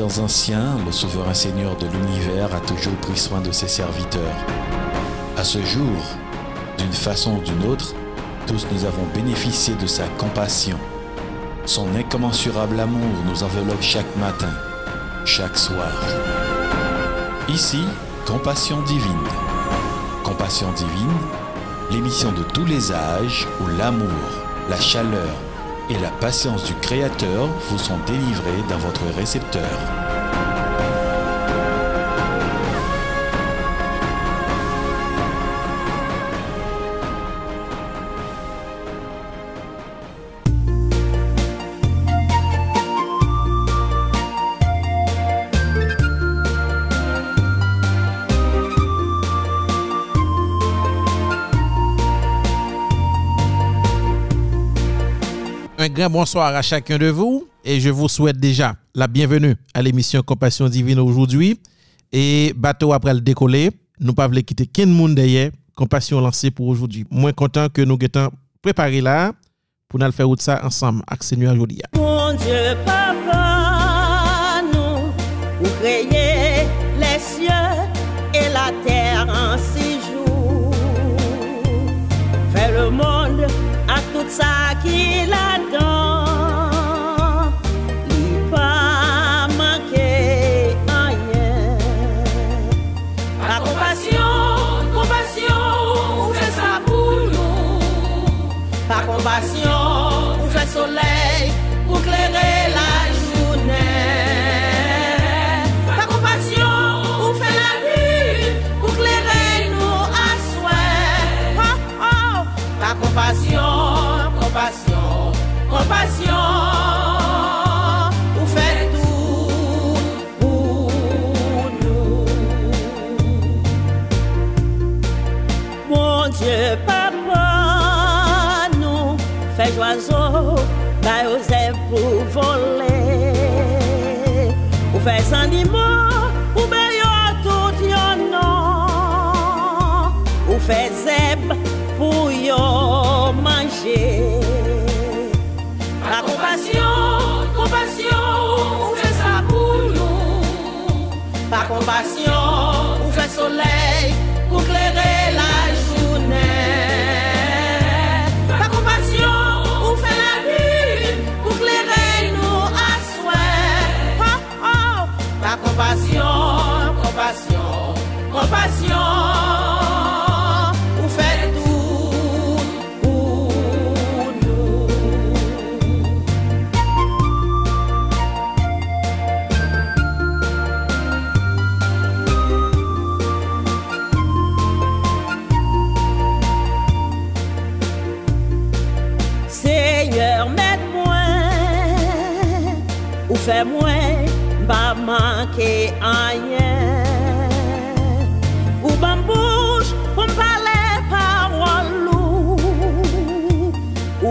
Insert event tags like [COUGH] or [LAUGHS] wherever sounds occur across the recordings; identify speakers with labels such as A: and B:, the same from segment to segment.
A: Anciens, le souverain Seigneur de l'univers a toujours pris soin de ses serviteurs. À ce jour, d'une façon ou d'une autre, tous nous avons bénéficié de sa compassion. Son incommensurable amour nous enveloppe chaque matin, chaque soir. Ici, Compassion divine. Compassion divine, l'émission de tous les âges où l'amour, la chaleur et la patience du Créateur vous sont délivrés dans votre récepteur.
B: Bonsoir à chacun de vous et je vous souhaite déjà la bienvenue à l'émission Compassion Divine aujourd'hui. Et bateau après le décoller, nous pas voulons quitter Ken monde derrière. Compassion lancée pour aujourd'hui. Moins content que nous étions préparés là pour nous faire ça ensemble avec Seigneur.
C: Mon Dieu, Papa, nous, vous créez les cieux et la terre en six jours. Le monde à tout ça qu'il a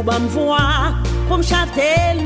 C: ban voix pour me chanter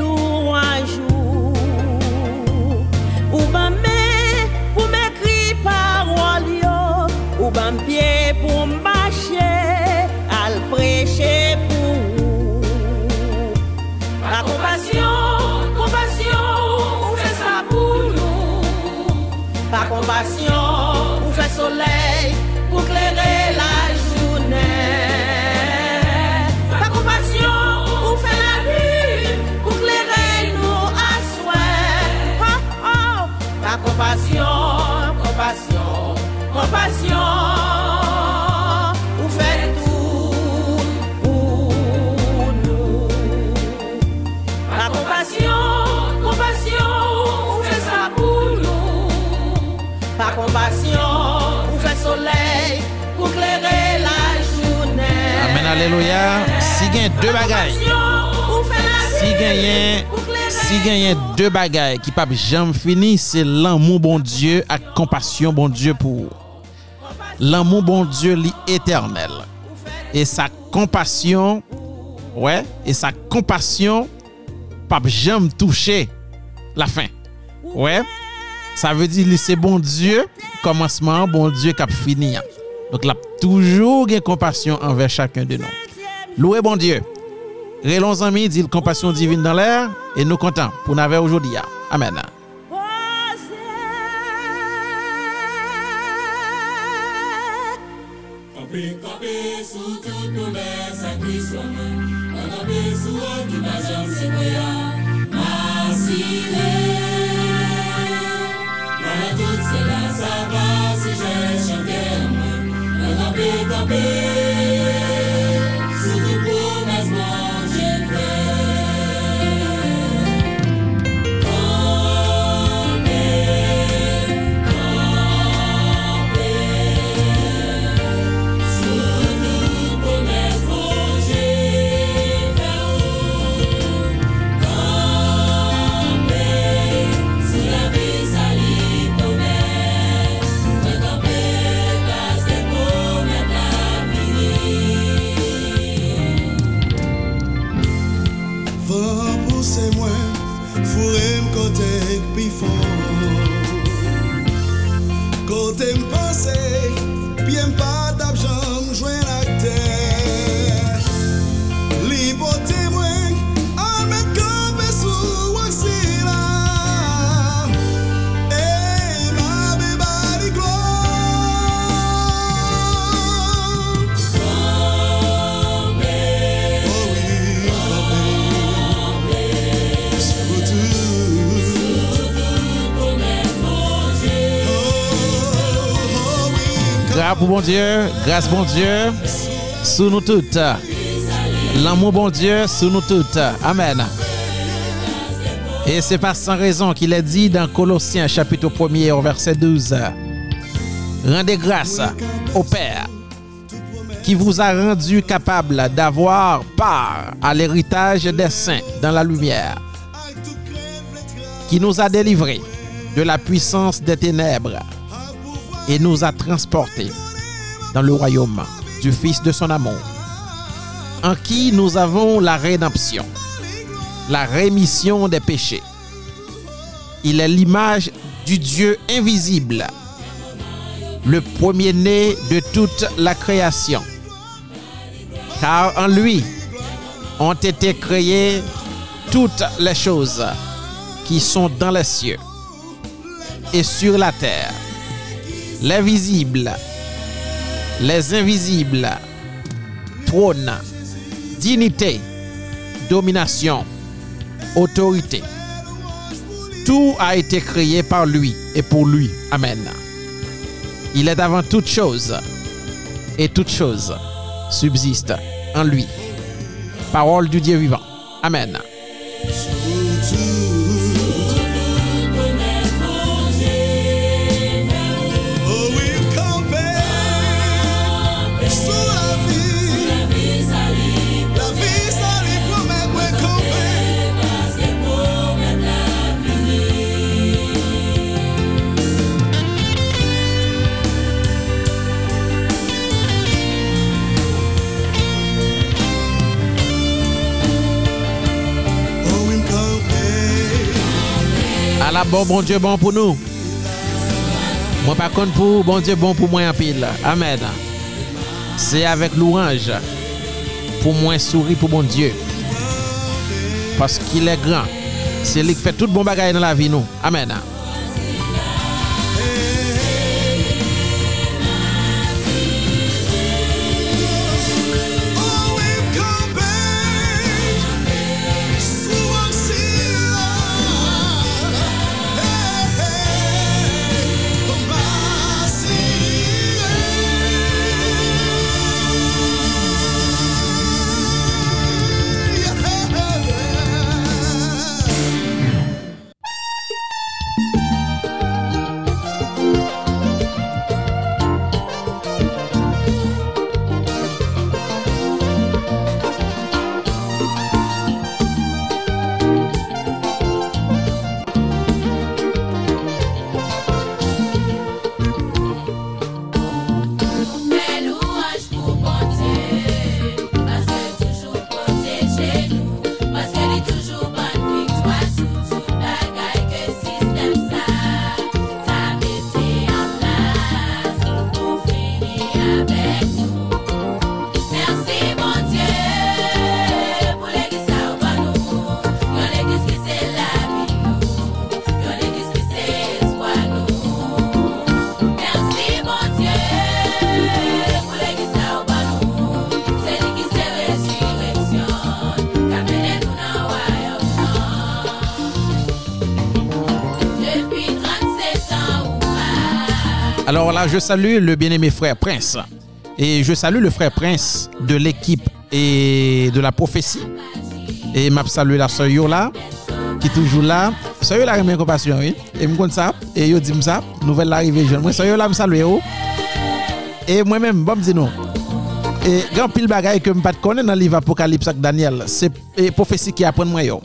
B: deux bagailles. Si gagne
C: pour clairer
B: si deux bagailles qui pas jamais fini, c'est l'amour bon Dieu et compassion bon Dieu pour. L'amour bon Dieu li éternel. Et sa compassion ouais, et sa compassion pas jamais toucher la fin. Ouais. Ça veut dire c'est bon Dieu commencement, bon Dieu qui a fini. Donc là toujours gain compassion envers chacun de nous. Louez bon Dieu. Relons amis, dit compassion divine dans l'air et nous comptons pour nous aujourd'hui. Amen. Dieu, grâce bon Dieu, sous nous toutes. L'amour bon Dieu, sous nous toutes. Amen. Et c'est pas sans raison qu'il est dit dans Colossiens chapitre 1er au verset 12. Rendez grâce au Père qui vous a rendu capable d'avoir part à l'héritage des saints dans la lumière, qui nous a délivrés de la puissance des ténèbres et nous a transportés dans le royaume du Fils de son amour, en qui nous avons la rédemption, la rémission des péchés. Il est l'image du Dieu invisible, le premier-né de toute la création. Car en lui ont été créées toutes les choses qui sont dans les cieux et sur la terre, les visibles, les invisibles, trône, dignité, domination, autorité. Tout a été créé par lui et pour lui. Amen. Il est avant toute chose et toute chose subsiste en lui. Parole du Dieu vivant. Amen.
D: La
B: bon, bon Dieu bon pour nous. Moi par contre pour bon Dieu bon pour moi en pile. Amen. C'est avec louange pour moi sourire pour bon Dieu. Parce qu'il est grand. C'est lui qui fait tout bon bagaille dans la vie nous. Amen. Je salue le bien-aimé frère Prince. Et je salue le frère Prince de l'équipe et de la prophétie. Et m'a salué la sœur yo là, qui est toujours là. Sœur yo la remet compassion, oui. Et me compte ça. Et yo dit ça. Nouvelle l'arrivée jeune. Moi, sœur yo là me salue. Et moi-même, bon, dis non. Et grand pile bagay que me pas connaître dans le livre Apocalypse avec Daniel, c'est et prophétie qui apprend moi yo.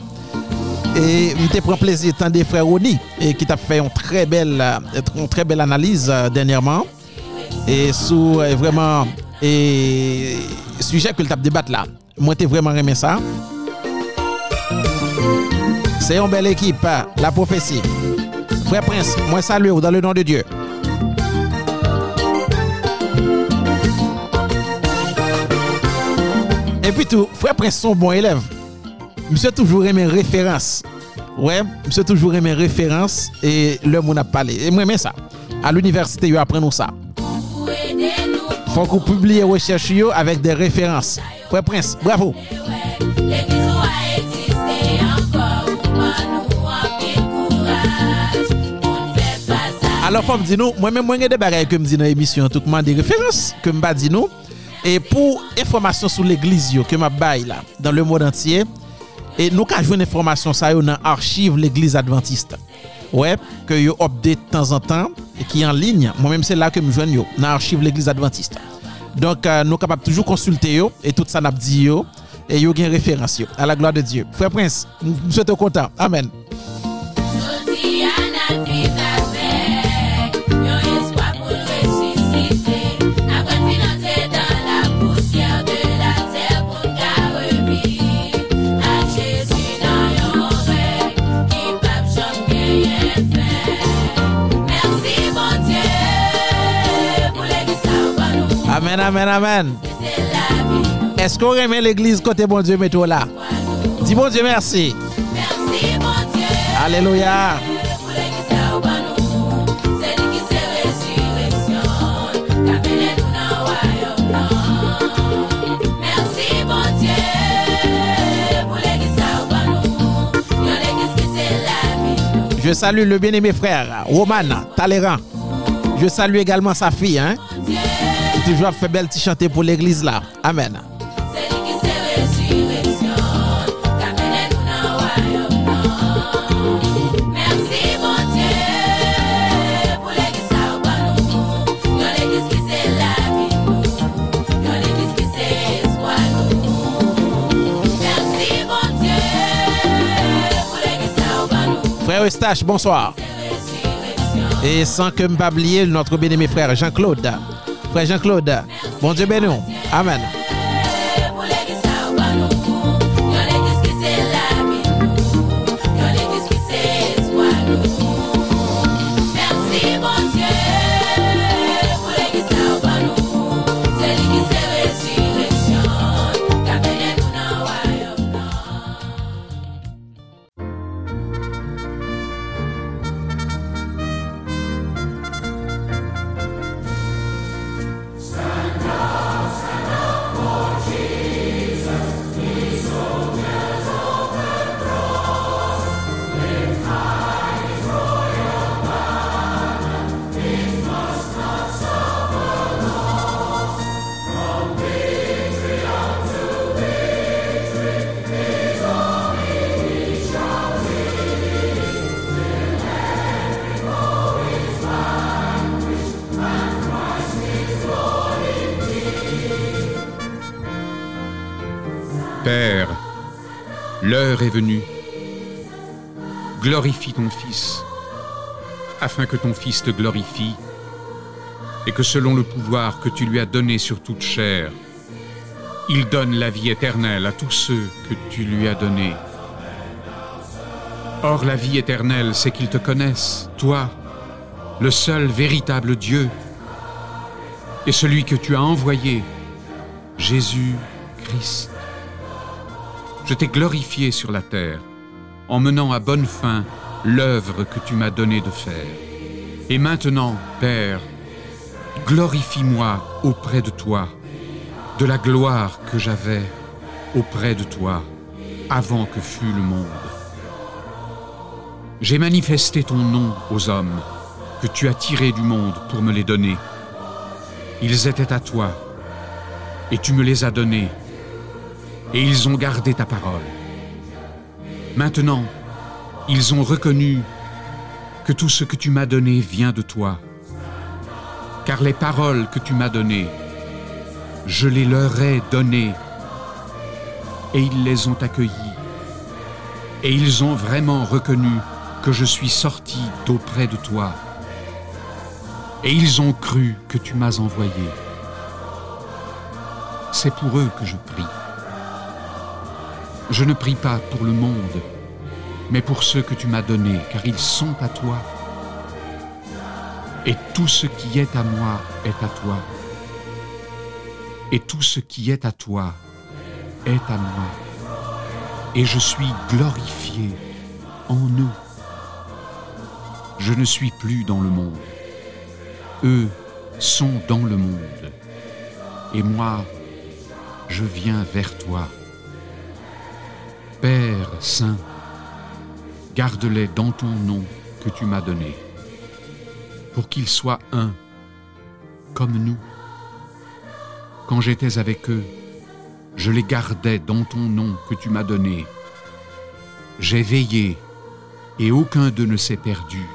B: Et je prend plaisir tant des frères Roni et qui t'a fait une très belle euh, une très belle analyse euh, dernièrement et sur euh, vraiment et sujet que le tape débattre là. Moi t'ai vraiment aimé ça. C'est une belle équipe, la prophétie. Frère Prince, moi salue dans le nom de Dieu. Et puis tout, frère Prince son bon élève. Monsieur toujours aimé référence. Ouais, monsieur toujours aimé référence et le monde a parlé. Et moi j'aime ça. À l'université, ils apprennent ça. Faut qu'on publie recherche avec des références. Frère Prince, bravo. Alors, faut me dire nous, moi-même, moi, j'ai des bagages que me dis dans l'émission, tout le des références que me dit nous. Et pour information sur l'église que m'a bail là, dans le monde entier, et nous avons une information ça dans archive l'église adventiste. Ouais, que yo update de temps en temps et qui est en ligne. Moi-même, c'est là que me joigne dans archive l'église adventiste. Donc, euh, nous capables toujours consulter et tout ça n'a dit yo et yo gen référence. À la gloire de Dieu. Frère Prince, nous sommes content. Amen. Amen, amen. Est-ce qu'on remet l'église côté bon Dieu métro là? Dis bon Dieu merci.
E: Merci bon Dieu.
B: Alléluia. Je salue le bien-aimé frère Roman Talleyrand. Je salue également sa fille, hein, toujours fait belle petit chanter pour l'église là. Amen. Frère Eustache, bonsoir. Et sans que me pas oublier notre bien-aimé frère Jean-Claude. Frère Jean-Claude, bon Dieu bénisse. Amen.
F: Glorifie ton Fils, afin que ton Fils te glorifie, et que selon le pouvoir que tu lui as donné sur toute chair, il donne la vie éternelle à tous ceux que tu lui as donnés. Or la vie éternelle, c'est qu'ils te connaissent, toi, le seul véritable Dieu, et celui que tu as envoyé, Jésus-Christ. Je t'ai glorifié sur la terre, en menant à bonne fin l'œuvre que tu m'as donné de faire. Et maintenant, Père, glorifie-moi auprès de toi, de la gloire que j'avais auprès de toi avant que fût le monde. J'ai manifesté ton nom aux hommes, que tu as tirés du monde pour me les donner. Ils étaient à toi, et tu me les as donnés, et ils ont gardé ta parole. Maintenant, ils ont reconnu que tout ce que tu m'as donné vient de toi, car les paroles que tu m'as données, je les leur ai données, et ils les ont accueillies, et ils ont vraiment reconnu que je suis sorti d'auprès de toi, et ils ont cru que tu m'as envoyé. C'est pour eux que je prie. Je ne prie pas pour le monde, mais pour ceux que tu m'as donnés, car ils sont à toi. Et tout ce qui est à moi est à toi. Et tout ce qui est à toi est à moi. Et je suis glorifié en eux. Je ne suis plus dans le monde. Eux sont dans le monde. Et moi, je viens vers toi. Père Saint, garde-les dans ton nom que tu m'as donné, pour qu'ils soient un, comme nous. Quand j'étais avec eux, je les gardais dans ton nom que tu m'as donné. J'ai veillé, et aucun d'eux ne s'est perdu.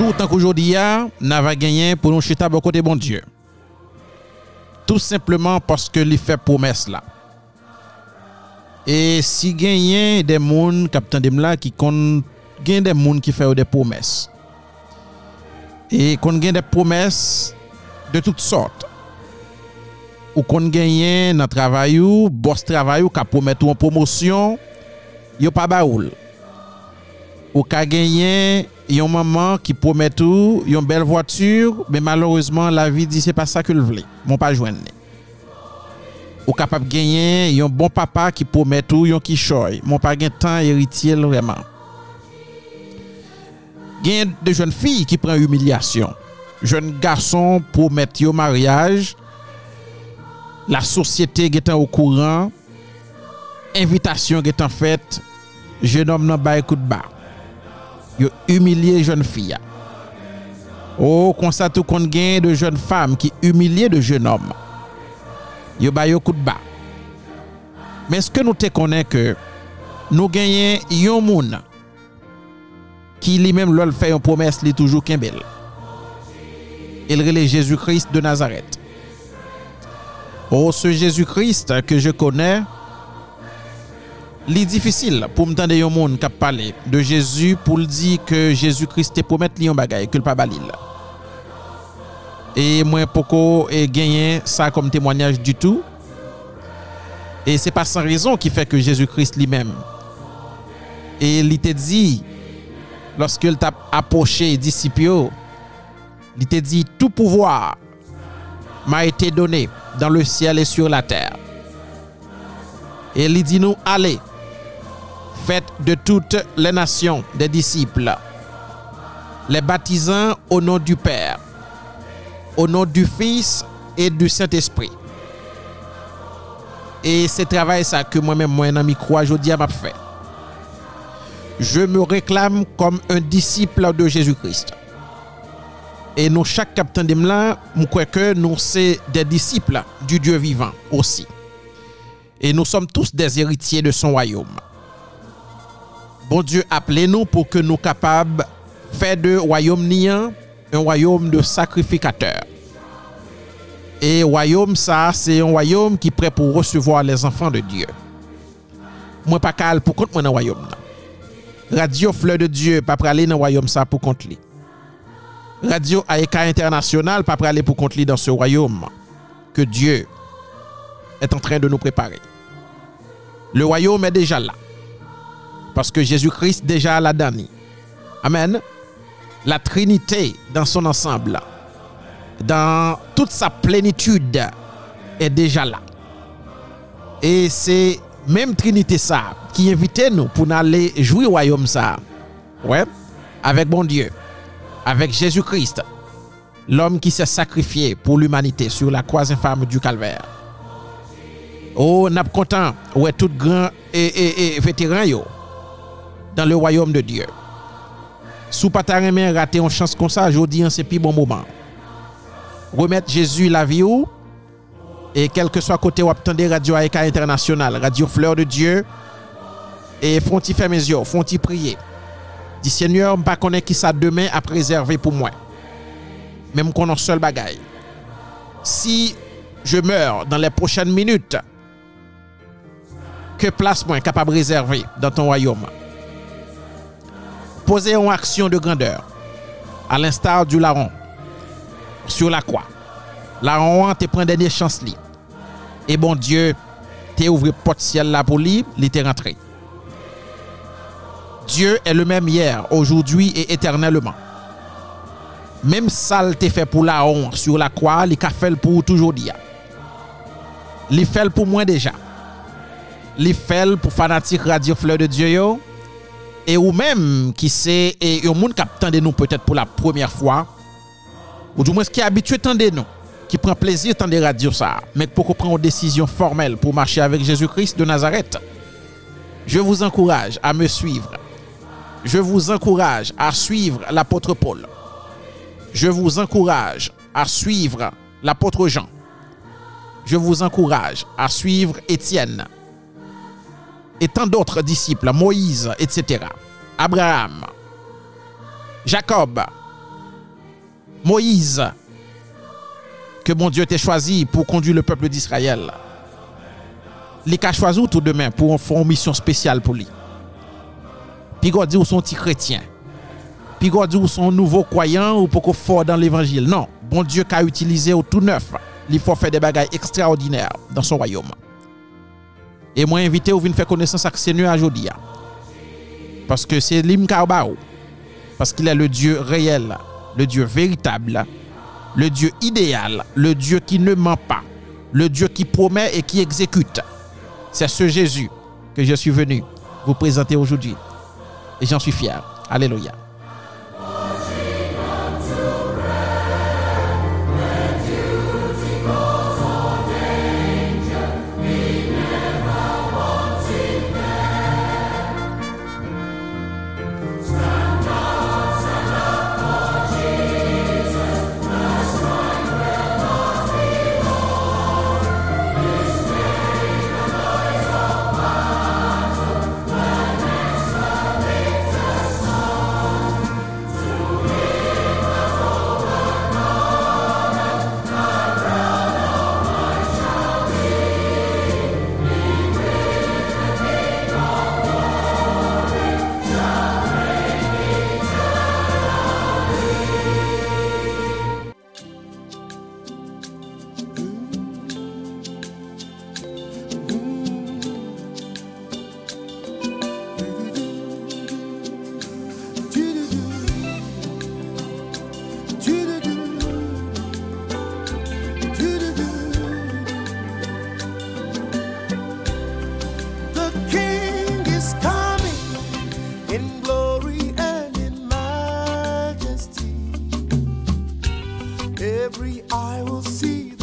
B: jour tant qu'aujourd'hui, nous avons gagné pour nous chuter à bon côté bon Dieu. Tout simplement parce que lui fait promesse là. Et si gagné des gens, Captain Demla, qui compte gagne des gens qui font des promesses. Et qu'on gagne des promesses de toutes sortes. Ou qu'on gagne dans le travail, ou boss travail, ou qui promet en promotion, il n'y a pas baoul. Ou qui gagne yon maman qui promet tout, une belle voiture, mais malheureusement la vie dit c'est pas ça que le voulait. Mon pas joindre. Ou capable de gagner, un bon papa qui promet tout, yon qui choy. Mon pas gain temps héritier vraiment. Gain de jeunes filles qui prend humiliation. Jeunes garçons promet au mariage. La société est au courant. Invitation est en fait. Jeune homme nan bat coup de barre. Yo humilié jeune fille. Oh, constate tout qu'on gagne de jeunes femmes qui humilient de jeunes hommes. Yo ba yo coup de bas. Mais est-ce que nous te connaissons que nous gagnons yon moun qui lui-même lol fait une promesse li toujours kembel. Il relève Jésus-Christ de Nazareth. Oh, ce Jésus-Christ que je connais, li difficile pour m'entendre yon monde qui parler de Jésus pour dire que Jésus-Christ te promet li yon bagay que le pas balil. Et moi poko et gagné ça comme témoignage du tout. Et c'est pas sans raison qui fait que Jésus-Christ lui-même et il te dit lorsqu'il t'a approché disciple, il te dit tout pouvoir m'a été donné dans le ciel et sur la terre. Et il dit nous allez faites de toutes les nations des disciples, les baptisant au nom du Père, au nom du Fils et du Saint-Esprit. Et c'est travail ça que moi-même, moi, dans micro, aujourd'hui, m'a fait. Je me réclame comme un disciple de Jésus-Christ. Et nous, chaque capitaine de là, nous sommes des disciples du Dieu vivant aussi. Et nous sommes tous des héritiers de son royaume. Bon Dieu, appelez-nous pour que nous capables faire de royaume niant un royaume de sacrificateurs. Et royaume, ça, c'est un royaume qui est prêt pour recevoir les enfants de Dieu. Moi, pas cal pour compte moi dans royaume. Radio Fleur de Dieu, pas pour aller dans royaume ça pour compte lui. Radio AEK International, pas pour aller pour compte lui dans ce royaume que Dieu est en train de nous préparer. Le royaume est déjà là. Parce que Jésus-Christ déjà l'a donné. Amen. La Trinité dans son ensemble, dans toute sa plénitude, est déjà là. Et c'est même Trinité ça qui invitait nous pour aller jouer au royaume. Ouais. Avec bon Dieu. Avec Jésus-Christ. L'homme qui s'est sacrifié pour l'humanité sur la croix infâme du calvaire. Oh, n'a pas content. Ouais, tout grand et, et, et. Dans le royaume de Dieu. Sous pas remen rater une chance comme ça, je dis c'est plus bon moment. Remettre Jésus la vie ou et quel que soit côté ou attendez Radio AEK International, Radio Fleur de Dieu, et font-ils faire mes yeux, font-ils prier. Dis Seigneur, je ne connais qui ça demain à préserver pour moi. Même qu'on a seul bagaille. Si je meurs dans les prochaines minutes, que place moi capable de réserver dans ton royaume? posé en action de grandeur, à l'instar du larron sur la croix. Larron te prend dernière chance li. Et bon Dieu, t'es ouvert porte ciel là pour lui, il t'est rentré. Dieu est le même hier, aujourd'hui et éternellement. Même ça t'es fait pour Larron sur la croix, il a fait pour toujours dire. Il fait pour moi déjà. Il fait pour fanatique radio fleur de Dieu yo. Et ou même qui c'est et un monde qui attendait nous peut-être pour la première fois ou du moins qui est habitué tendez nous qui prend plaisir tendre radio ça mais pour qu'on prenne une décision formelle pour marcher avec Jésus-Christ de Nazareth. Je vous encourage à me suivre. Je vous encourage à suivre l'apôtre Paul. Je vous encourage à suivre l'apôtre Jean. Je vous encourage à suivre Étienne et tant d'autres disciples, Moïse, etc. Abraham, Jacob, Moïse, que mon Dieu t'a choisi pour conduire le peuple d'Israël. Il a choisi tout demain pour faire une mission spéciale pour lui. Puis dit ou son petit chrétien. Puis dit ou son nouveau croyant ou pour fort dans l'évangile? Non, bon Dieu qui a utilisé au tout neuf. Il faut faire des bagailles extraordinaires dans son royaume. Et moi invité ou venir faire connaissance avec Seigneur aujourd'hui. Parce que c'est Lim. Parce qu'il est le Dieu réel, le Dieu véritable, le Dieu idéal, le Dieu qui ne ment pas, le Dieu qui promet et qui exécute. C'est ce Jésus que je suis venu vous présenter aujourd'hui. Et j'en suis fier. Alléluia. free, I will see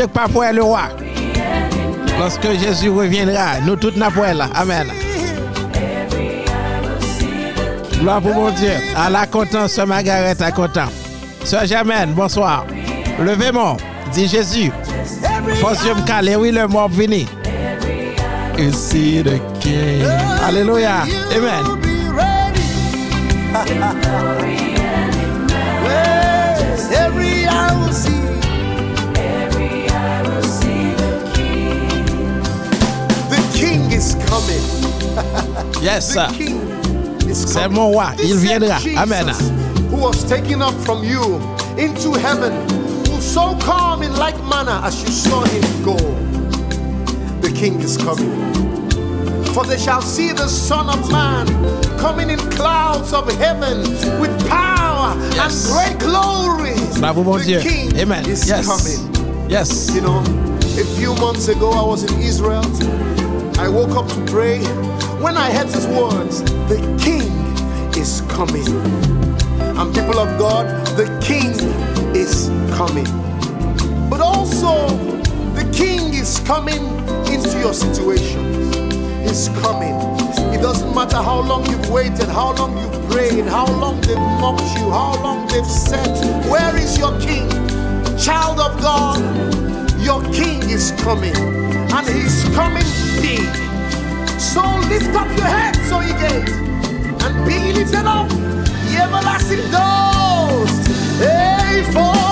B: yeux pas pour le roi? Lorsque Jésus reviendra, nous tous n'a pour là. Amen. Gloire pour mon Dieu. À la content, Sœur Margaret, à content. Sœur Germaine, bonsoir. Levez-moi, dit Jésus. Force Dieu me oui, le mort vini. You see the king. Alléluia. Amen. [LAUGHS]
D: is.
B: Yes,
D: The
B: sir.
D: king is
B: C'est
D: coming.
B: mon roi. Il viendra. Amen.
D: Who was taken up from you into heaven, will so come in like manner as you saw him go. The king is coming. For they shall see the Son of Man coming in clouds of heaven with power
B: Yes.
D: and great glory.
B: Bravo, mon
D: the
B: Dieu.
D: king
B: Amen.
D: is
B: Yes.
D: coming.
B: Yes.
D: You know, a few months ago I was in Israel. I woke up to pray. When I heard these words, the king is coming. And people of God, the king is coming. But also, the king is coming into your situations. He's coming. It doesn't matter how long you've waited, how long you've prayed, how long they've mocked you, how long they've said, Where is your king? Child of God, your king is coming. And he's coming big. So lift up your head, so ye gate, and be lifted up, ye everlasting doors. Hey, for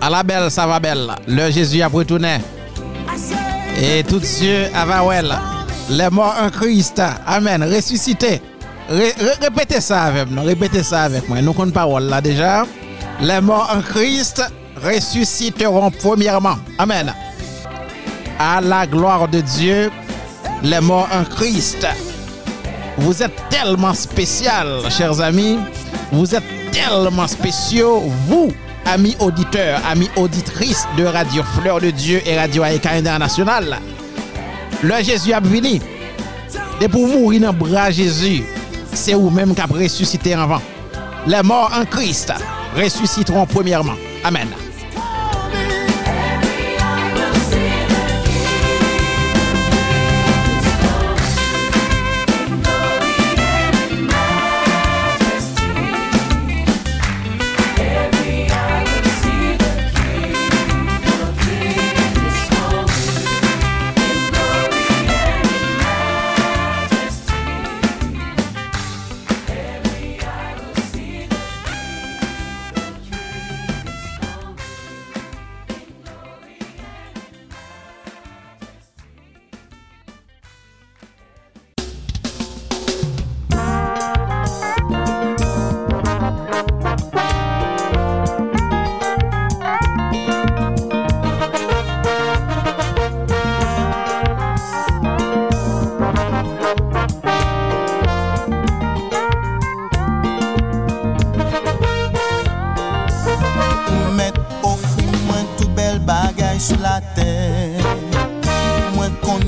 B: À la belle, ça va belle. Le Jésus a retourné. Et tout Dieu avawel. Les morts en Christ. Amen. Ressuscité. Ré- ré- répétez ça avec nous. Répétez ça avec moi. Nous comptons parole là déjà. Les morts en Christ ressusciteront premièrement. Amen. À la gloire de Dieu, les morts en Christ. Vous êtes tellement spécial, chers amis. Vous êtes tellement spéciaux, vous, amis auditeurs, amis auditrices de Radio Fleur de Dieu et Radio Aïka International. Le Jésus a venu. Et pour mourir dans bras de Jésus, c'est vous-même qui avez ressuscité avant. Les morts en Christ ressusciteront premièrement. Amen.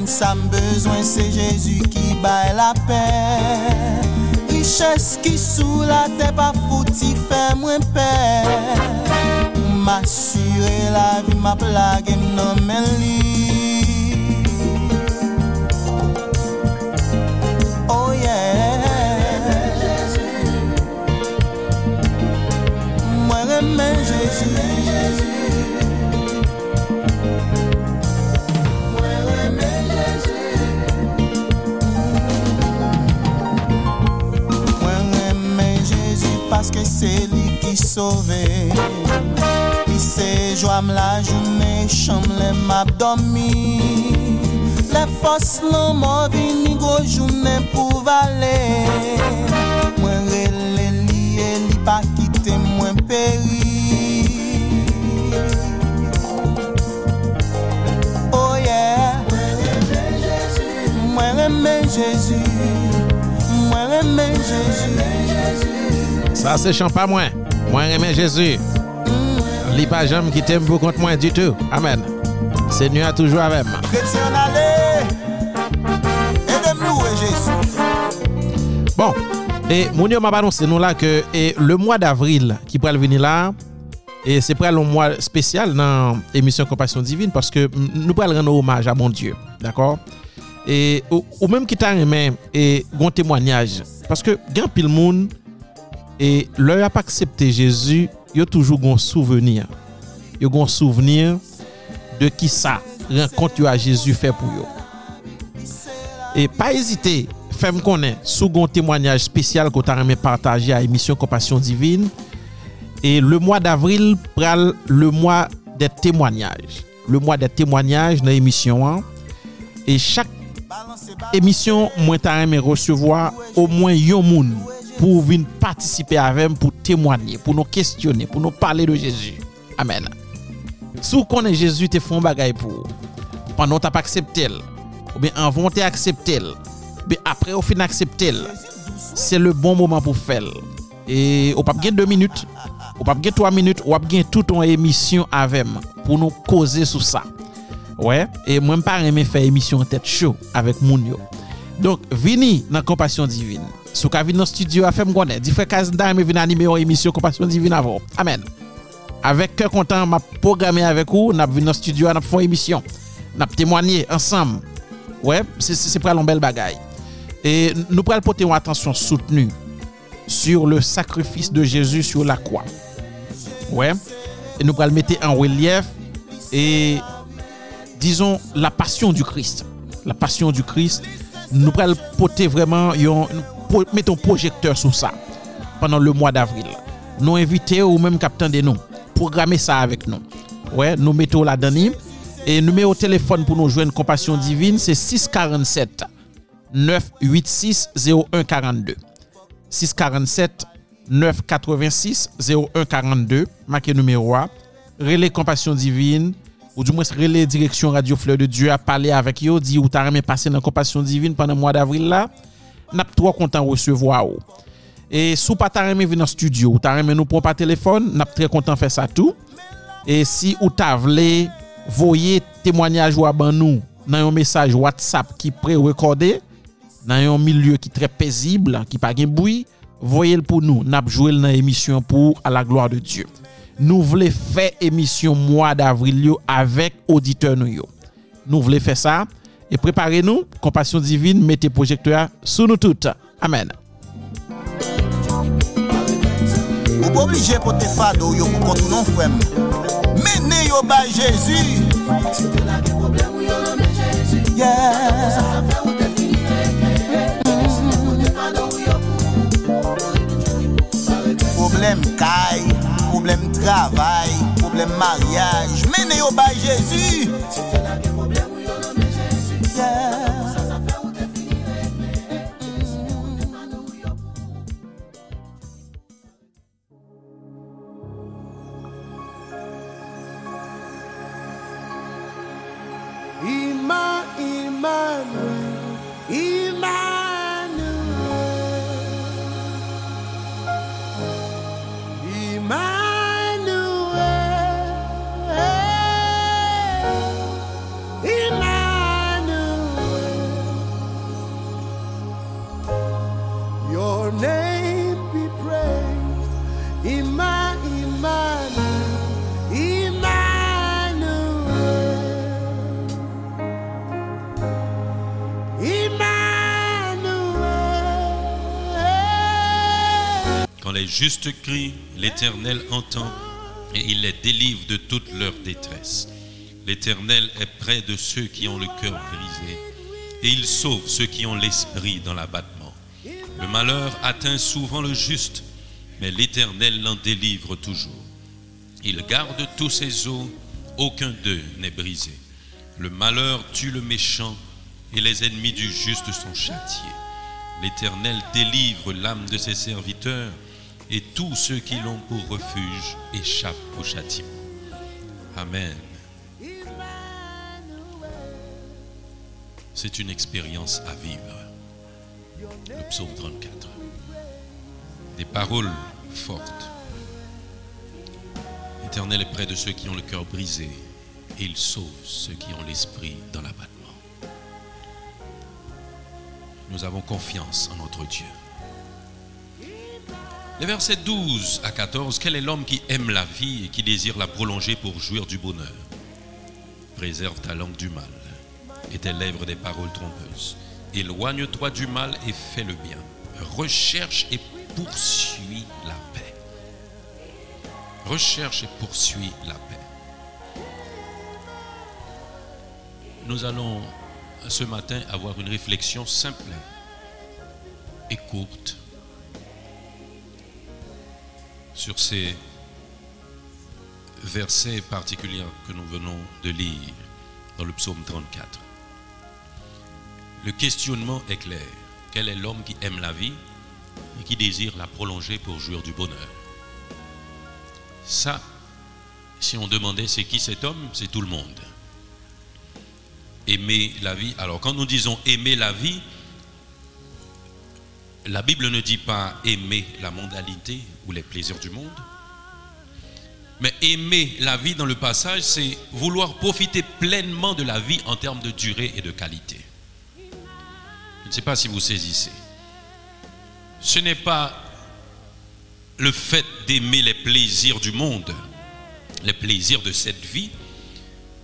G: sa m bezwen se Jezu ki bay la pe. Riches ki sou la te pa fouti fe mwen pe. M asyre la vi ma plage m nan men li. paske se li ki sove Pi se jwam la jounen, chanm le map domi. Le fos lan mò vini go jounen pou vale. Mwen rele li e li pa kite mwen peri. Oh yeah. Mwen reme Jezu Mwen reme Jezu.
B: Ça, c'est chant pas moi. Moi, remets Jésus. Li pas jamais qui t'aime pour contre moi du tout. Amen. Seigneur toujours avec moi.
G: Jezu
B: Bon, et mon m'a annoncé nous là que et le mois d'avril qui pourrait venir là, et c'est pour un mois spécial dans l'émission Compassion Divine parce que nous pourrons rendre hommage à mon Dieu. D'accord? Et ou, ou même qui t'a aimé et gon témoignage. Parce que grand pile monde et leur a pas accepté Jésus, yo toujours gon souvenir. Yo gon souvenir de qui ça rencontre à Jésus fait pour yo. Et pas hésiter, connaître sous un témoignage spécial que tu as partagé à l'émission Compassion Divine. Et le mois d'avril le mois des témoignages. Le mois des témoignages dans l'émission. Et chaque émission, moi aimé recevoir au moins un moun pour venir participer avec pour témoigner, pour nous questionner, pour nous parler de Jésus. Amen. Si vous connaissez Jésus, te font bagay pour vous. pendant t'as pas accepté, ou bien avant t'as accepté, ou après au fin accepté, c'est le bon moment pour faire. Et ou pas deux minutes, ou pas trois minutes, ou pas toute une émission avec pour nous causer sur ça. Ouais, et moi pas aimer faire émission en tête chaud avec moun yo. Donc, vini dans Compassion Divine. Sou ka vini dans studio a me connaître. Di frère Kazda me vini animer une émission Compassion Divine avant. Amen. Avec cœur content, m'a programmé avec vous, n'a venu dans studio, n'a fait une émission. N'a témoigné ensemble. Ouais, c'est c'est pour une belle bagaille. Et nous prenons porter une attention soutenue sur le sacrifice de Jésus sur la croix. Ouais. Et nous prenons le mettre en relief et disons la passion du Christ. La passion du Christ. Nous prenons porter vraiment yon, mettons projecteur sur ça pendant le mois d'avril. Nous inviter ou même captain de nous, programmer ça avec nous. Ouais, nous mettons la dedans et numéro de téléphone pour nous joindre Compassion Divine, c'est 647 986 0142. 647 986 0142. Marquez numéro A. Relais Compassion Divine ou du moins relais direction Radio Fleur de Dieu à parler avec yo, dit ou t'as passer dans Compassion Divine pendant le mois d'avril là. nap tro kontan resevo a ou. E sou pa ta reme vi nan studio, ou ta reme nou pon pa telefon, nap tre kontan fe sa tou. E si ou ta vle voye temwanyaj ou aban nou nan yon mesaj WhatsApp ki pre-rekorde, nan yon milieu ki tre pezible, ki pa gen boui, voye l pou nou, nap jwel nan emisyon pou a la gloa de Diyo. Nou vle fe emisyon mwa d'avril yo avek auditeur nou yo. Nou vle fe sa, et préparez-nous, compassion divine, mettez projecteur sur nous toutes. Amen.
G: Ou pa oblije pou te fado yo pou kontou non fwem Mene yo bay Jezu Yeah. Problem kay, problem travay, problem mariage. Mene yo bay Jezu Yeah
H: les justes crient, l'Éternel entend et il les délivre de toute leur détresse. L'Éternel est près de ceux qui ont le cœur brisé et il sauve ceux qui ont l'esprit dans l'abattement. Le malheur atteint souvent le juste, mais l'Éternel l'en délivre toujours. Il garde tous ses os, aucun d'eux n'est brisé. Le malheur tue le méchant, et les ennemis du juste sont châtiés. L'Éternel délivre l'âme de ses serviteurs, et tous ceux qui l'ont pour refuge échappent au châtiment. Amen. C'est une expérience à vivre. Le psaume 34. Des paroles fortes. L'Éternel est près de ceux qui ont le cœur brisé et il sauve ceux qui ont l'esprit dans l'abattement. Nous avons confiance en notre Dieu. Les versets 12 à 14, quel est l'homme qui aime la vie et qui désire la prolonger pour jouir du bonheur? Préserve ta langue du mal et tes lèvres des paroles trompeuses. Éloigne-toi du mal et fais le bien. Recherche et poursuis la paix. Recherche et poursuis la paix. Nous allons ce matin avoir une réflexion simple et courte sur ces versets particuliers que nous venons de lire dans le psaume 34. Le questionnement est clair. Quel est l'homme qui aime la vie et qui désire la prolonger pour jouir du bonheur? Ça, si on demandait c'est qui cet homme, c'est tout le monde. Aimer la vie. Alors quand nous disons aimer la vie, la Bible ne dit pas aimer la mondialité ou les plaisirs du monde. Mais aimer la vie dans le passage, c'est vouloir profiter pleinement de la vie en termes de durée et de qualité. Je ne sais pas si vous saisissez. Ce n'est pas le fait d'aimer les plaisirs du monde, les plaisirs de cette vie,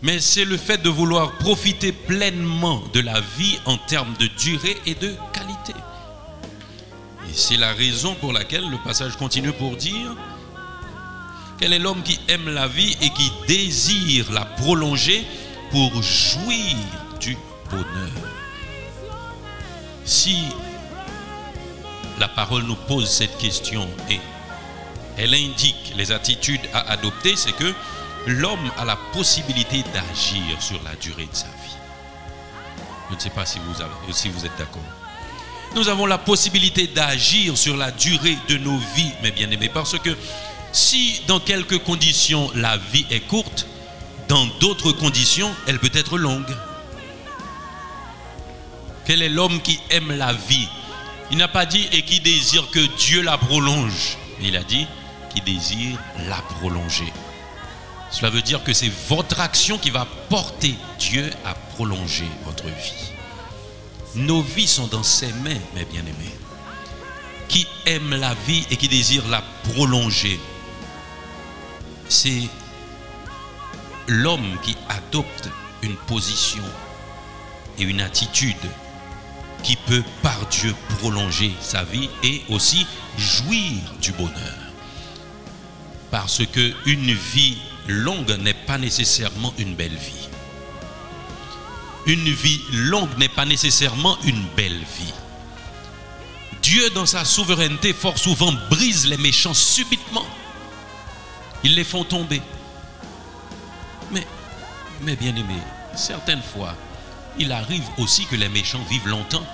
H: mais c'est le fait de vouloir profiter pleinement de la vie en termes de durée et de qualité. C'est la raison pour laquelle le passage continue pour dire quel est l'homme qui aime la vie et qui désire la prolonger pour jouir du bonheur. Si la parole nous pose cette question et elle indique les attitudes à adopter, c'est que l'homme a la possibilité d'agir sur la durée de sa vie. Je ne sais pas si vous, avez, si vous êtes d'accord. Nous avons la possibilité d'agir sur la durée de nos vies, mes bien-aimés, parce que si dans quelques conditions la vie est courte, dans d'autres conditions, elle peut être longue. Quel est l'homme qui aime la vie? Il n'a pas dit et qui désire que Dieu la prolonge. Il a dit qui désire la prolonger. Cela veut dire que c'est votre action qui va porter Dieu à prolonger votre vie. Nos vies sont dans ses mains, mes bien-aimés. Qui aime la vie et qui désire la prolonger. C'est l'homme qui adopte une position et une attitude qui peut par Dieu prolonger sa vie et aussi jouir du bonheur. Parce que une vie longue n'est pas nécessairement une belle vie. Une vie longue n'est pas nécessairement une belle vie. Dieu, dans sa souveraineté, fort souvent brise les méchants subitement. Ils les font tomber. Mais, mais bien aimé, certaines fois, il arrive aussi que les méchants vivent longtemps.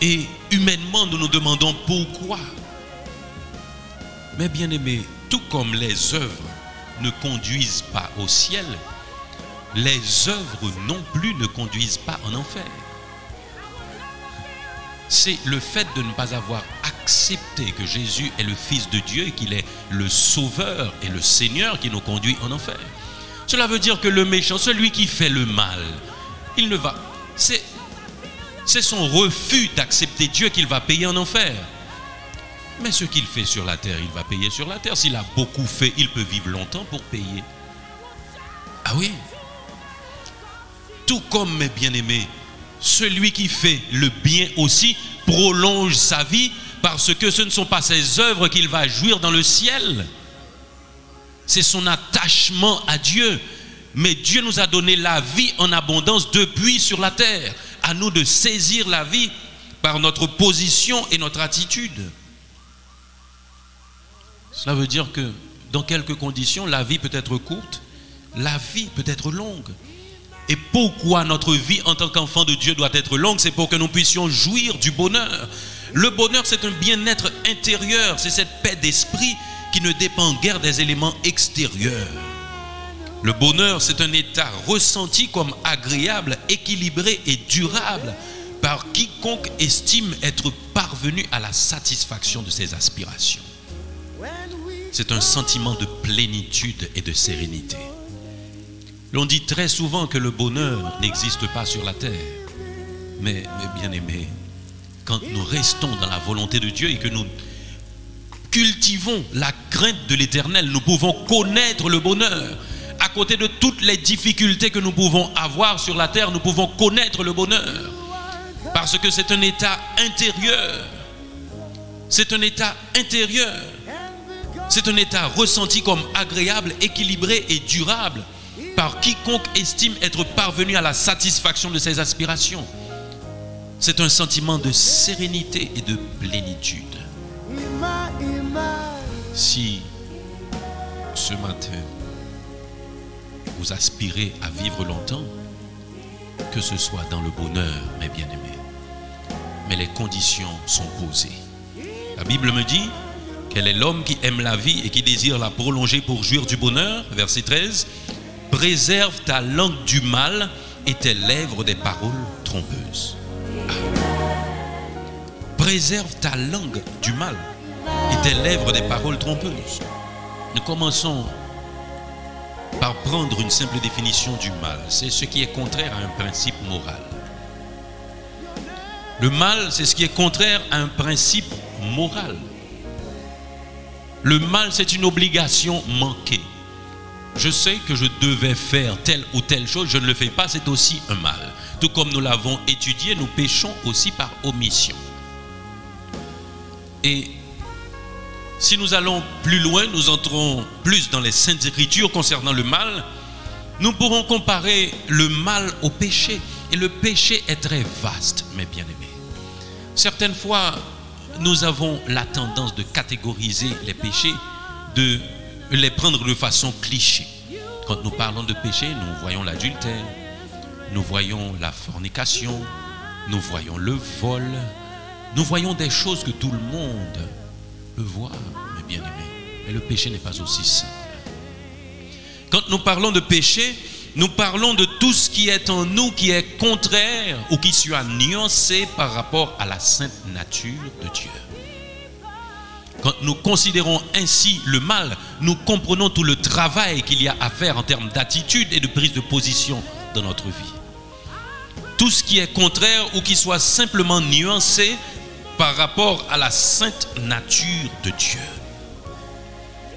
H: Et humainement, nous nous demandons pourquoi. Mais bien aimé, tout comme les œuvres ne conduisent pas au ciel, les œuvres non plus ne conduisent pas en enfer. C'est le fait de ne pas avoir accepté que Jésus est le Fils de Dieu et qu'il est le Sauveur et le Seigneur qui nous conduit en enfer. Cela veut dire que le méchant, celui qui fait le mal, il ne va. C'est, son refus d'accepter Dieu qu'il va payer en enfer. Mais ce qu'il fait sur la terre, il va payer sur la terre. S'il a beaucoup fait, il peut vivre longtemps pour payer. Ah oui? Tout comme mes bien-aimés, celui qui fait le bien aussi prolonge sa vie parce que ce ne sont pas ses œuvres qu'il va jouir dans le ciel. C'est son attachement à Dieu. Mais Dieu nous a donné la vie en abondance depuis sur la terre. À nous de saisir la vie par notre position et notre attitude. Cela veut dire que dans quelques conditions, la vie peut être courte, la vie peut être longue. Et pourquoi notre vie en tant qu'enfant de Dieu doit être longue? C'est pour que nous puissions jouir du bonheur. Le bonheur, c'est un bien-être intérieur, c'est cette paix d'esprit qui ne dépend guère des éléments extérieurs. Le bonheur, c'est un état ressenti comme agréable, équilibré et durable par quiconque estime être parvenu à la satisfaction de ses aspirations. C'est un sentiment de plénitude et de sérénité. L'on dit très souvent que le bonheur n'existe pas sur la terre. Mais, mais bien aimé, quand nous restons dans la volonté de Dieu et que nous cultivons la crainte de l'éternel, nous pouvons connaître le bonheur. À côté de toutes les difficultés que nous pouvons avoir sur la terre, nous pouvons connaître le bonheur. Parce que c'est un état intérieur. C'est un état intérieur. C'est un état ressenti comme agréable, équilibré et durable par quiconque estime être parvenu à la satisfaction de ses aspirations. C'est un sentiment de sérénité et de plénitude. Si ce matin vous aspirez à vivre longtemps, que ce soit dans le bonheur, mes bien-aimés, mais les conditions sont posées. La Bible me dit quel est l'homme qui aime la vie et qui désire la prolonger pour jouir du bonheur, verset 13, préserve ta langue du mal et tes lèvres des paroles trompeuses. Préserve ta langue du mal et tes lèvres des paroles trompeuses. Nous commençons par prendre une simple définition du mal. C'est ce qui est contraire à un principe moral. Le mal, c'est ce qui est contraire à un principe moral. Le mal, c'est une obligation manquée. Je sais que je devais faire telle ou telle chose, je ne le fais pas, c'est aussi un mal. Tout comme nous l'avons étudié, nous péchons aussi par omission. Et si nous allons plus loin, nous entrons plus dans les saintes écritures concernant le mal, nous pourrons comparer le mal au péché. Et le péché est très vaste, mes bien-aimés. Certaines fois, nous avons la tendance de catégoriser les péchés, de les prendre de façon cliché. Quand nous parlons de péché, nous voyons l'adultère, nous voyons la fornication, nous voyons le vol, nous voyons des choses que tout le monde peut voir, mes bien-aimés. Mais le péché n'est pas aussi simple. Quand nous parlons de péché, nous parlons de tout ce qui est en nous qui est contraire ou qui soit nuancé par rapport à la sainte nature de Dieu. Quand nous considérons ainsi le mal, nous comprenons tout le travail qu'il y a à faire en termes d'attitude et de prise de position dans notre vie. Tout ce qui est contraire ou qui soit simplement nuancé par rapport à la sainte nature de Dieu.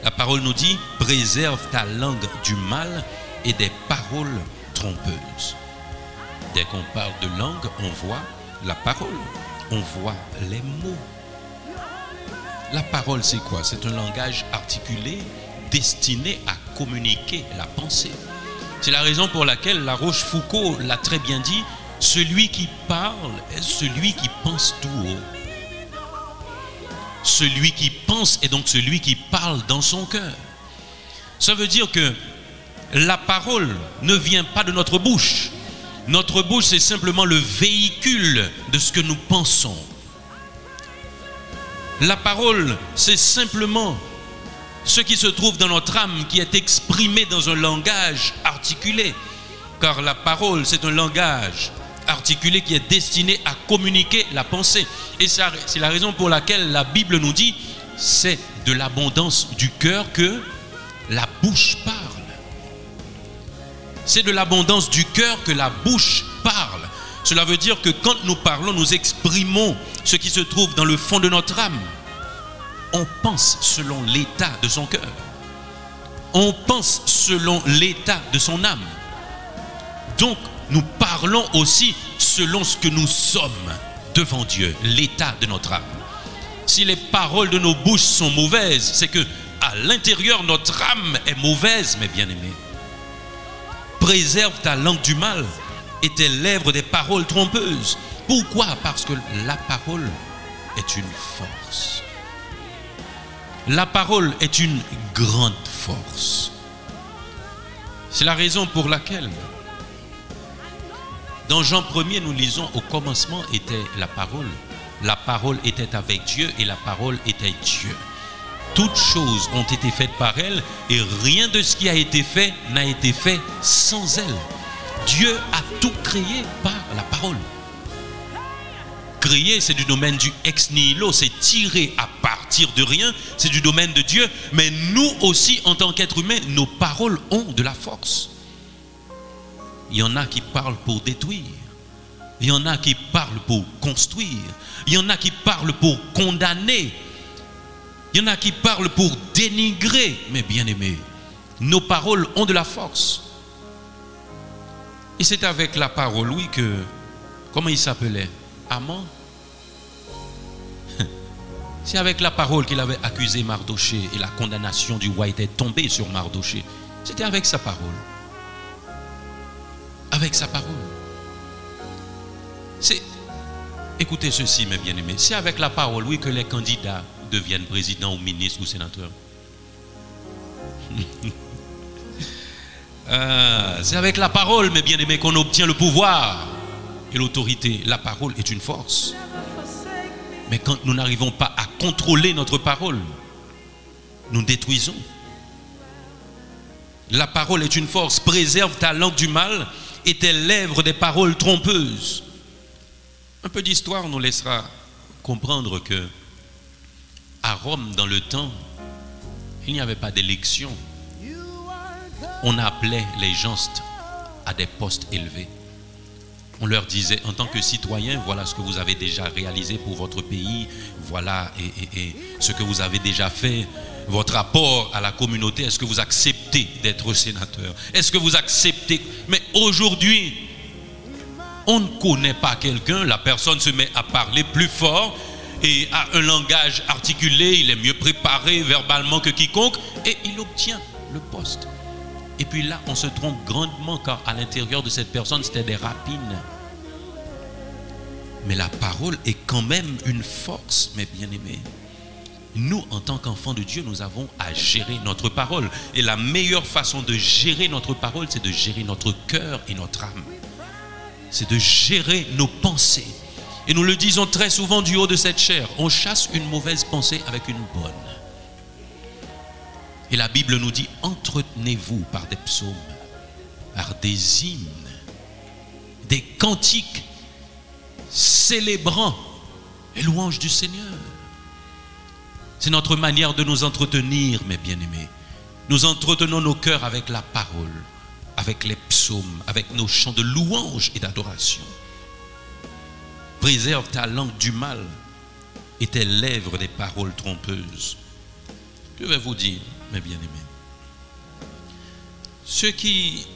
H: La parole nous dit, préserve ta langue du mal et des paroles trompeuses. Dès qu'on parle de langue, on voit la parole, on voit les mots. La parole, c'est quoi? C'est un langage articulé destiné à communiquer la pensée. C'est la raison pour laquelle La Rochefoucauld l'a très bien dit, celui qui parle est celui qui pense tout haut. Celui qui pense est donc celui qui parle dans son cœur. Ça veut dire que la parole ne vient pas de notre bouche. Notre bouche, c'est simplement le véhicule de ce que nous pensons. La parole, c'est simplement ce qui se trouve dans notre âme, qui est exprimé dans un langage articulé. Car la parole, c'est un langage articulé qui est destiné à communiquer la pensée. Et c'est la raison pour laquelle la Bible nous dit, c'est de l'abondance du cœur que la bouche parle. C'est de l'abondance du cœur que la bouche parle. Cela veut dire que quand nous parlons, nous exprimons ce qui se trouve dans le fond de notre âme. On pense selon l'état de son cœur. On pense selon l'état de son âme. Donc, nous parlons aussi selon ce que nous sommes devant Dieu, l'état de notre âme. Si les paroles de nos bouches sont mauvaises, c'est que à l'intérieur notre âme est mauvaise, mes bien-aimés. Préserve ta langue du mal et lèvres des paroles trompeuses. Pourquoi? Parce que la parole est une force. La parole est une grande force. C'est la raison pour laquelle, dans Jean 1er, nous lisons au commencement était la parole. La parole était avec Dieu et la parole était Dieu. Toutes choses ont été faites par elle et rien de ce qui a été fait n'a été fait sans elle. Dieu a tout créé par la parole. Créer, c'est du domaine du ex nihilo, c'est tirer à partir de rien, c'est du domaine de Dieu. Mais nous aussi, en tant qu'êtres humains, nos paroles ont de la force. Il y en a qui parlent pour détruire. Il y en a qui parlent pour construire. Il y en a qui parlent pour condamner. Il y en a qui parlent pour dénigrer. Mais bien aimés, nos paroles ont de la force. Et c'est avec la parole, oui, que. Comment il s'appelait? Amant [LAUGHS] C'est avec la parole qu'il avait accusé Mardoché et la condamnation du roi était tombée sur Mardoché. C'était avec sa parole. Avec sa parole. C'est. Écoutez ceci, mes bien-aimés. C'est avec la parole, oui, que les candidats deviennent présidents ou ministres ou sénateurs. [LAUGHS] Ah, c'est avec la parole, mes bien-aimés, qu'on obtient le pouvoir et l'autorité. La parole est une force. Mais quand nous n'arrivons pas à contrôler notre parole, nous détruisons. La parole est une force. Préserve ta langue du mal et tes lèvres des paroles trompeuses. Un peu d'histoire nous laissera comprendre que à Rome, dans le temps, il n'y avait pas d'élection. On appelait les gens à des postes élevés. On leur disait, en tant que citoyen, voilà ce que vous avez déjà réalisé pour votre pays, voilà et, ce que vous avez déjà fait, votre rapport à la communauté, est-ce que vous acceptez d'être sénateur? Est-ce que vous acceptez? Mais aujourd'hui, on ne connaît pas quelqu'un, la personne se met à parler plus fort et a un langage articulé, il est mieux préparé verbalement que quiconque et il obtient le poste. Et puis là, on se trompe grandement car à l'intérieur de cette personne, c'était des rapines. Mais la parole est quand même une force, mes bien-aimés. Nous, en tant qu'enfants de Dieu, nous avons à gérer notre parole. Et la meilleure façon de gérer notre parole, c'est de gérer notre cœur et notre âme. C'est de gérer nos pensées. Et nous le disons très souvent du haut de cette chair. On chasse une mauvaise pensée avec une bonne. Et la Bible nous dit, entretenez-vous par des psaumes, par des hymnes, des cantiques célébrant les louanges du Seigneur. C'est notre manière de nous entretenir, mes bien-aimés. Nous entretenons nos cœurs avec la parole, avec les psaumes, avec nos chants de louange et d'adoration. Préserve ta langue du mal et tes lèvres des paroles trompeuses. Je vais vous dire, mes bien-aimés, ceux qui...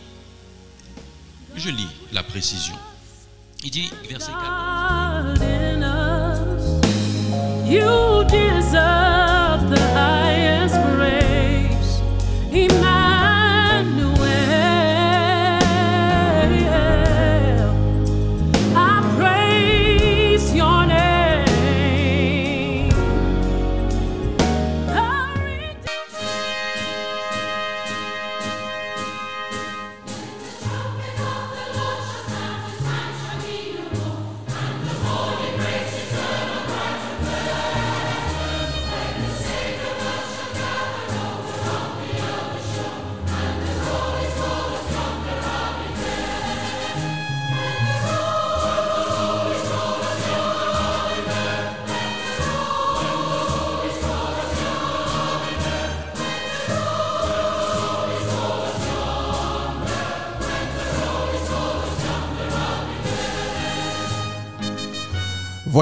H: Je lis la précision. Il dit, verset 14.
C: God in us. You deserve the highest praise.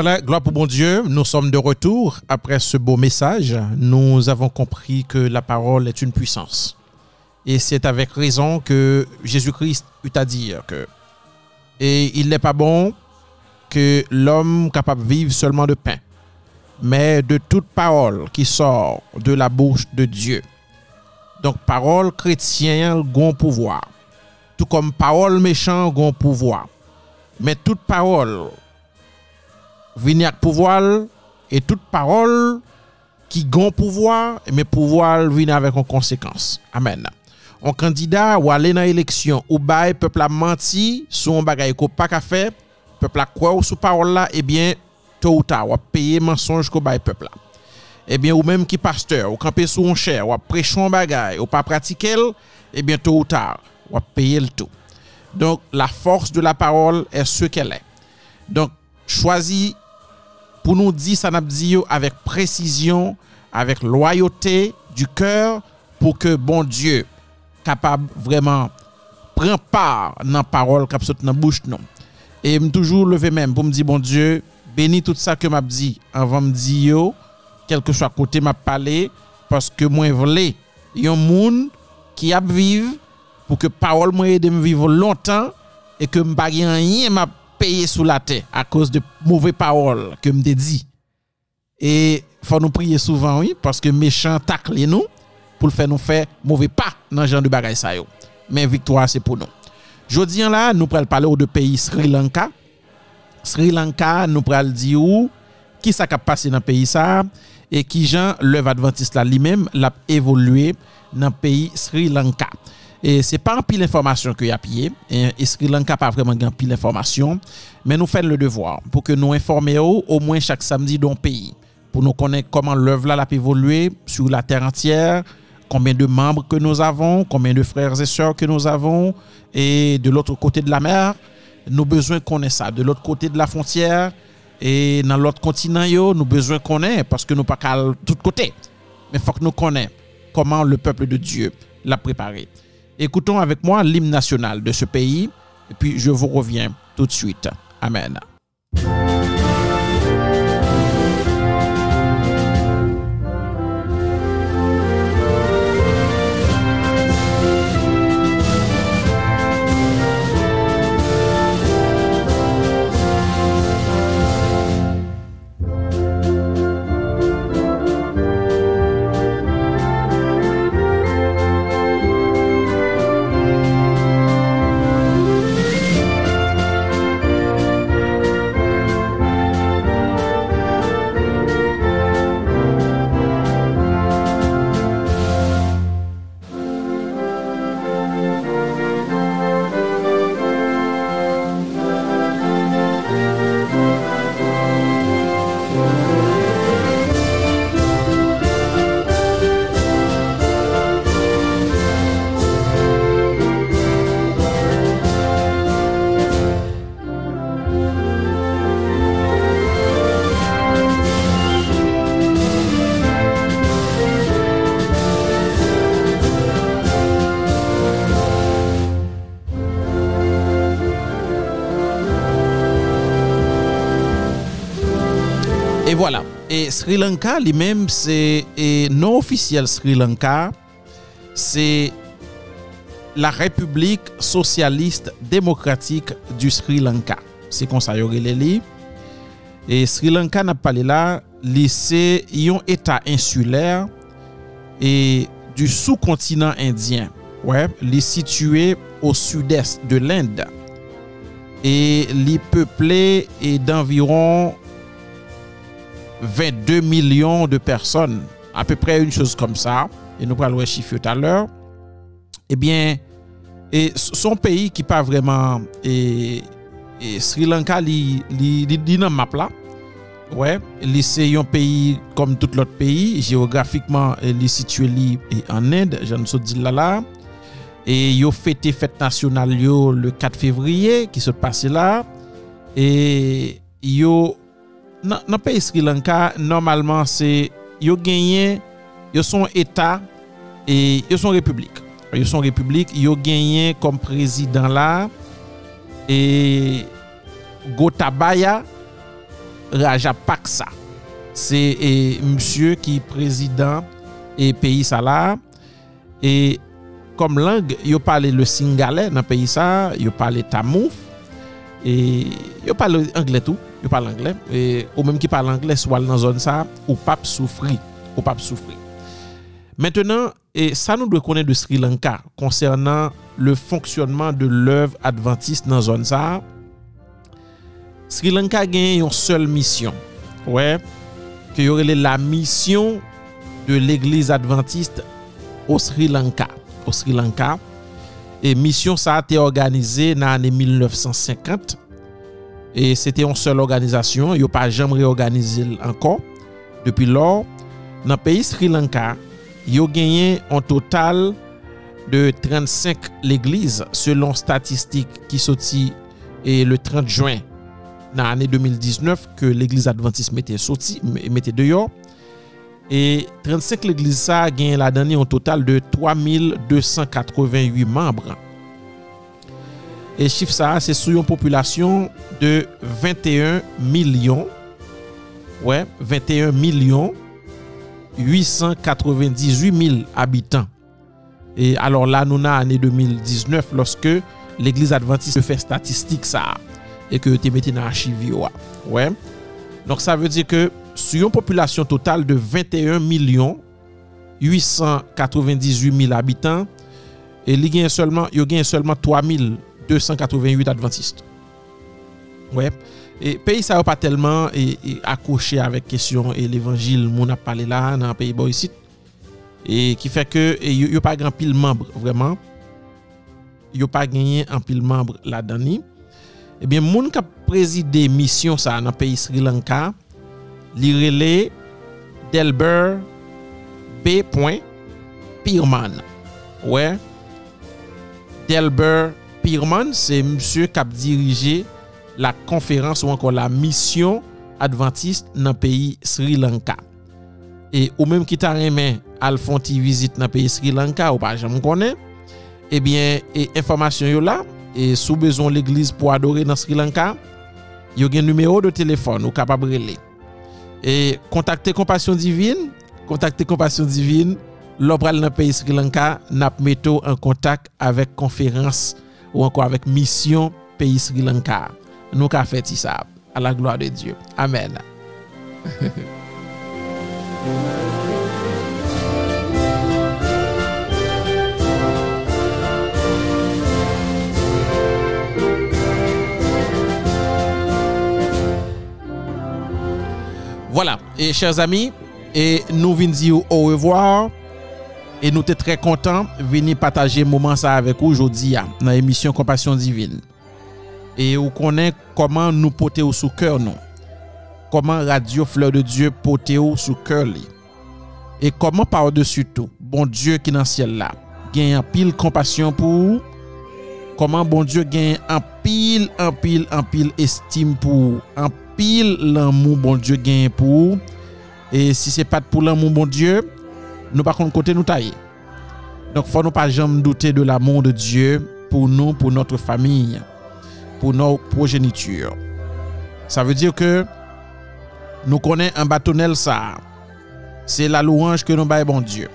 B: Voilà, gloire pour bon Dieu, nous sommes de retour après ce beau message. Nous avons compris que la parole est une puissance. Et c'est avec raison que Jésus-Christ eut à dire que et il n'est pas bon que l'homme capable vive seulement de pain, mais de toute parole qui sort de la bouche de Dieu. Donc parole chrétienne gon pouvoir. Tout comme parole méchant gon pouvoir. Mais toute parole vini ak pouvoir et toute parole qui gon pouvoir, mais pouvoir vient avec une conséquence. Amen. Un candidat ou aller dans l'élection ou bail peuple a menti sur un bagay ko pas qu'à peuple a quoi ou sous parole là, eh bien tôt ou tard, ou payer mensonge ko bail peuple là. Eh bien ou même qui pasteur, ou camper sous un cher, ou prêcher un bagay, ou pas pratiquer, eh bien tôt ou tard, ou payer le tout. Donc la force de la parole est ce qu'elle est. Donc choisis pour nous dire ça avec précision, avec loyauté du cœur pour que bon Dieu capable vraiment prend part dans la parole qui saute dans bouche non. Et me toujours lever même pour me dire bon Dieu, bénis tout ça que m'a dit avant me dire quel que soit côté m'a parlé parce que moi voulais un monde qui a pour que parole moi aide me vivre longtemps et que me pas rien m'a payé sous la terre à cause de mauvaises paroles que me dit. Et faut nous prier souvent oui parce que méchant tacle nous pour le faire nous faire mauvais pas dans genre de bagaille ça. Mais victoire c'est pour nous. Jodi là nous pral parler de pays Sri Lanka. Sri Lanka nous pral dire où qui ça a passé dans pays ça et qui Jean l'œuvre adventiste là lui-même l'a évolué dans pays Sri Lanka. Et c'est pas un pile d'informations que y a pillé. Et, Sri Lanka pas vraiment grand pile d'informations mais nous faisons le devoir pour que nous informions au moins chaque samedi dans le pays. Pour nous connaître comment l'œuvre là a évolué sur la terre entière, combien de membres que nous avons, combien de frères et sœurs que nous avons. Et de l'autre côté de la mer, nous besoin ait ça. De l'autre côté de la frontière et dans l'autre continent yo, nous besoin ait parce que nous pas qu'à tout côté. Mais faut que nous connaissions comment le peuple de Dieu l'a préparé. Écoutons avec moi l'hymne national de ce pays et puis je vous reviens tout de suite. Amen. Sri Lanka li menm se e non ofisyel Sri Lanka se la Republik Sosyalist Demokratik du Sri Lanka. Se konsayori li li. E Sri Lanka nap pale la li se yon etat insuler e du sous-kontinant indyen. Ouais, li situe au sud-est de l'Inde. E li peple e d'environ 22 millions de personnes, à peu près une chose comme ça, et nous parlons chiffre tout à l'heure, eh bien, et son pays qui pas vraiment, et, et Sri Lanka, li dans map là, ouais, c'est un pays comme tout l'autre pays, géographiquement, il est situé en Inde, je ne sais dire là là, et yo fêté fête nationale le 4 février qui se passe là, et yo nan, nan peyi Sri Lanka, normalman se yo genyen, yo son etat, e, yo son republik. Yo son republik, yo genyen kom prezident la, e Gotabaya Rajapaksa. Se e, msye ki prezident e peyi sa la, e kom lang yo pale le Singale nan peyi sa, yo pale Tamouf, e yo pale Angletou, yo parle anglais et ou même qui parle anglais soit dans zone ça ou pas souffrir ou pas souffrir maintenant et ça nous doit connaître de Sri Lanka concernant le fonctionnement de l'œuvre adventiste dans zone ça. Sri Lanka gagne une seule mission. Ouais que y aurait la mission de l'église adventiste au Sri Lanka. Au Sri Lanka. Et mission ça a été organisée dans l'année 1950 et c'était une seule organisation, ils n'ont pas jamais réorganisé encore. Depuis lors, dans le pays Sri Lanka, ils ont gagné un total de 35 l'église selon statistiques qui sorti et le 30 juin dans l'année 2019 que l'église adventiste mettait sorti mettait dehors et 35 l'église ça a gagné la dernière un total de 3288 membres E chif sa, se sou yon populasyon de 21 milyon. Ouais, 21 milyon 898 mil abitan. E alor la nou nan ane 2019 loske l'Eglise Adventiste fè statistik sa. E ke te mette nan achivi wè. Ouais. Donk sa vè di ke sou yon populasyon total de 21 milyon 898 mil abitan. E li gen yon gen solman 3 mil abitan. 3288 adventistes. Ouais. Et pays ça pas tellement et, accroché avec question et l'évangile, mon a parlé là dans le pays ici. Et qui fait que il n'y a pas grand pile membre vraiment. Il a pas gagné un pile membre là-dedans. Eh bien, moun qui présidé mission ça dans pays Sri Lanka, li relé Delbert B. Pirman. Ouais. Delbert Pierman, se msye kap dirije la konferans ou ankon la misyon Adventist nan peyi Sri Lanka. E ou menm ki ta remen al fon ti vizit nan peyi Sri Lanka ou pa jam konen, ebyen, e informasyon yo la, e sou bezon l'eglize pou adore nan Sri Lanka, yo gen numero de telefon ou kapab rele. E kontakte Kompasyon Divine, kontakte Kompasyon Divine, lopral nan peyi Sri Lanka, nap meto an kontak avek konferans ou anko avek misyon peyi Sri Lanka. Nou ka feti sa, a la gloa de Diyo. Amen. [LAUGHS] Voilà, et chers amis, et nous venons au revoir. E nou te tre kontan veni pataje mouman sa avek ou jodi ya nan emisyon Kompasyon Divin. E ou konen koman nou pote ou sou kèr nou. Koman radio Fleur de Dieu pote ou sou kèr li. E koman par de su tou, bon Dieu ki nan siel la, gen yon pil kompasyon pou ou. Koman bon Dieu gen yon pil, yon pil, yon pil estime pou ou. Yon pil lan moun bon Dieu gen pou ou. E si se pat pou lan moun bon Dieu... nous pas côté nous tailler. Donc faut pas jamais douter de l'amour de Dieu pour nous, pour notre famille, pour nos progénitures. Ça veut dire que nous connaissons un bâtonnel ça. C'est la louange que nous baillons bon Dieu.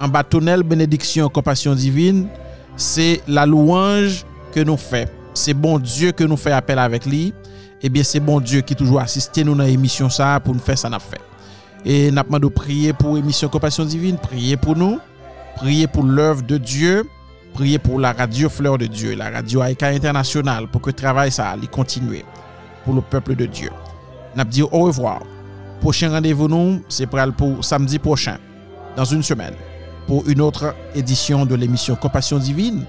B: Un bâtonnel bénédiction compassion divine, c'est la louange que nous faisons. C'est bon Dieu que nous fait appel avec lui. Eh bien, c'est bon Dieu qui toujours assiste nous dans l'émission ça pour nous faire ça n'a fait. Et n'a pas de prier pour l'émission Compassion Divine, prier pour nous, prier pour l'œuvre de Dieu, prier pour la radio Fleur de Dieu, la radio Aïka International, pour que le travail ça allait continuer pour le peuple de Dieu. N'a dit au revoir. Prochain rendez-vous nous, c'est pour samedi prochain, dans une semaine, pour une autre édition de l'émission Compassion Divine.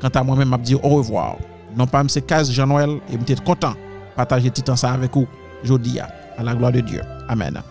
B: Quant à moi-même, m'a dit au revoir. Non pas c'est 15 Jean-Noël et m'étais content de partager tout ça avec vous aujourd'hui à la gloire de Dieu. Amen.